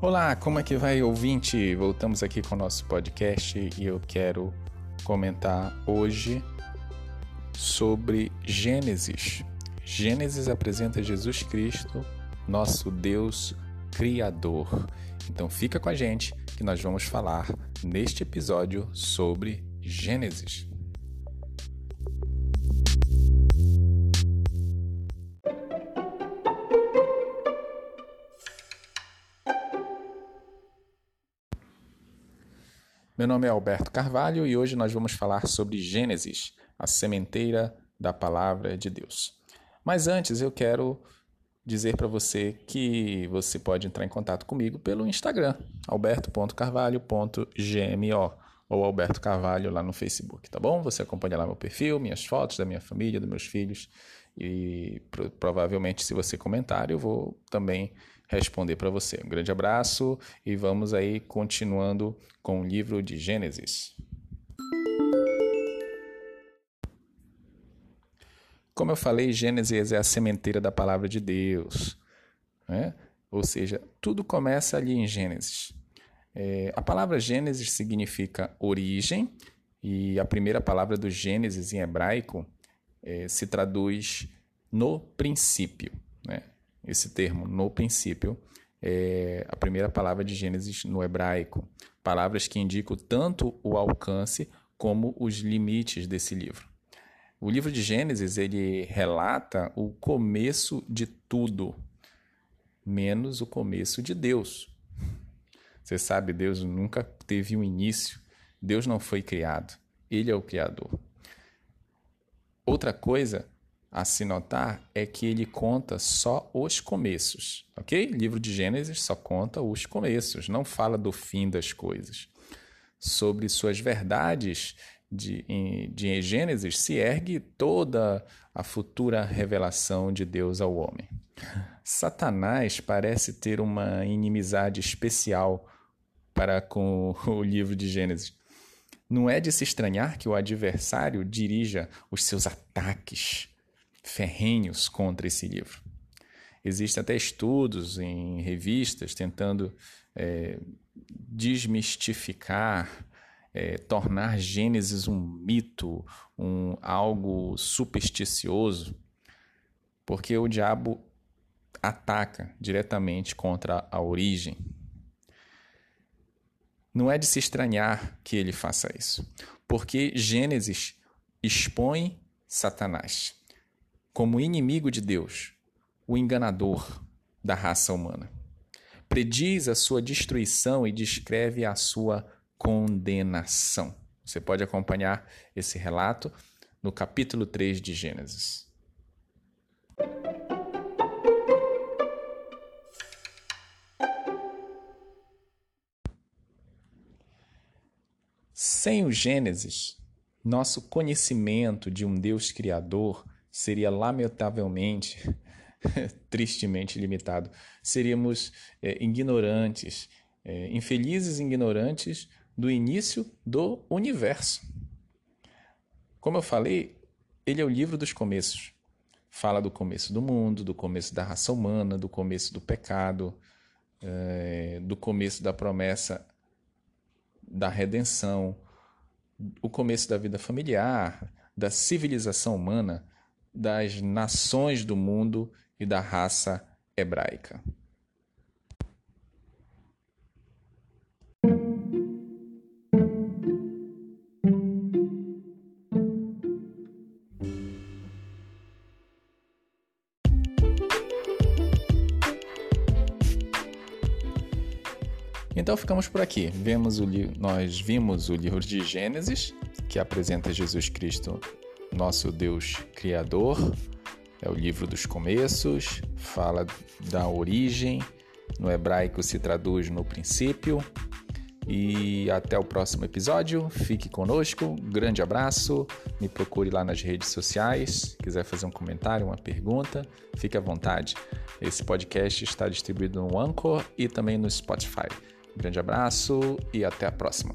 Olá, como é que vai, ouvinte? Voltamos aqui com o nosso podcast e eu quero comentar hoje sobre Gênesis. Gênesis apresenta Jesus Cristo, nosso Deus Criador. Então fica com a gente que nós vamos falar neste episódio sobre Gênesis. Meu nome é Alberto Carvalho e hoje nós vamos falar sobre Gênesis, a sementeira da palavra de Deus. Mas antes eu quero dizer para você que você pode entrar em contato comigo pelo Instagram, alberto.carvalho.gmo ou Alberto Carvalho lá no Facebook, tá bom? Você acompanha lá meu perfil, minhas fotos da minha família, dos meus filhos e provavelmente se você comentar eu vou também responder para você. Um grande abraço e vamos aí continuando com o livro de Gênesis. Como eu falei, Gênesis é a sementeira da palavra de Deus. Né? Ou seja, tudo começa ali em Gênesis. É, a palavra Gênesis significa origem, e a primeira palavra do Gênesis em hebraico é, se traduz no princípio. Né? Esse termo no princípio, é a primeira palavra de Gênesis no hebraico. Palavras que indicam tanto o alcance como os limites desse livro. O livro de Gênesis ele relata o começo de tudo, menos o começo de Deus. Você sabe, Deus nunca teve um início. Deus não foi criado. Ele é o Criador. Outra coisa a se notar é que ele conta só os começos, ok? livro de Gênesis só conta os começos, não fala do fim das coisas. Sobre suas verdades de, de Gênesis se ergue toda a futura revelação de Deus ao homem. Satanás parece ter uma inimizade especial para com o livro de Gênesis. Não é de se estranhar que o adversário dirija os seus ataques ferrenhos contra esse livro. Existem até estudos em revistas tentando é, desmistificar, é, tornar Gênesis um mito, um algo supersticioso, porque o diabo ataca diretamente contra a origem. Não é de se estranhar que ele faça isso, porque Gênesis expõe Satanás como inimigo de Deus, o enganador da raça humana. Prediz a sua destruição e descreve a sua condenação. Você pode acompanhar esse relato no capítulo 3 de Gênesis. Sem o Gênesis, nosso conhecimento de um Deus Criador seria lamentavelmente, tristemente limitado. Seríamos é, ignorantes, é, infelizes ignorantes do início do universo. Como eu falei, ele é o livro dos começos. Fala do começo do mundo, do começo da raça humana, do começo do pecado, é, do começo da promessa da redenção, o começo da vida familiar, da civilização humana, das nações do mundo e da raça hebraica. Então ficamos por aqui. Vemos o nós vimos o livro de Gênesis, que apresenta Jesus Cristo nosso Deus Criador, é o livro dos começos, fala da origem, no hebraico se traduz no princípio. E até o próximo episódio. Fique conosco. Grande abraço. Me procure lá nas redes sociais. Quiser fazer um comentário, uma pergunta, fique à vontade. Esse podcast está distribuído no Anchor e também no Spotify. Grande abraço e até a próxima.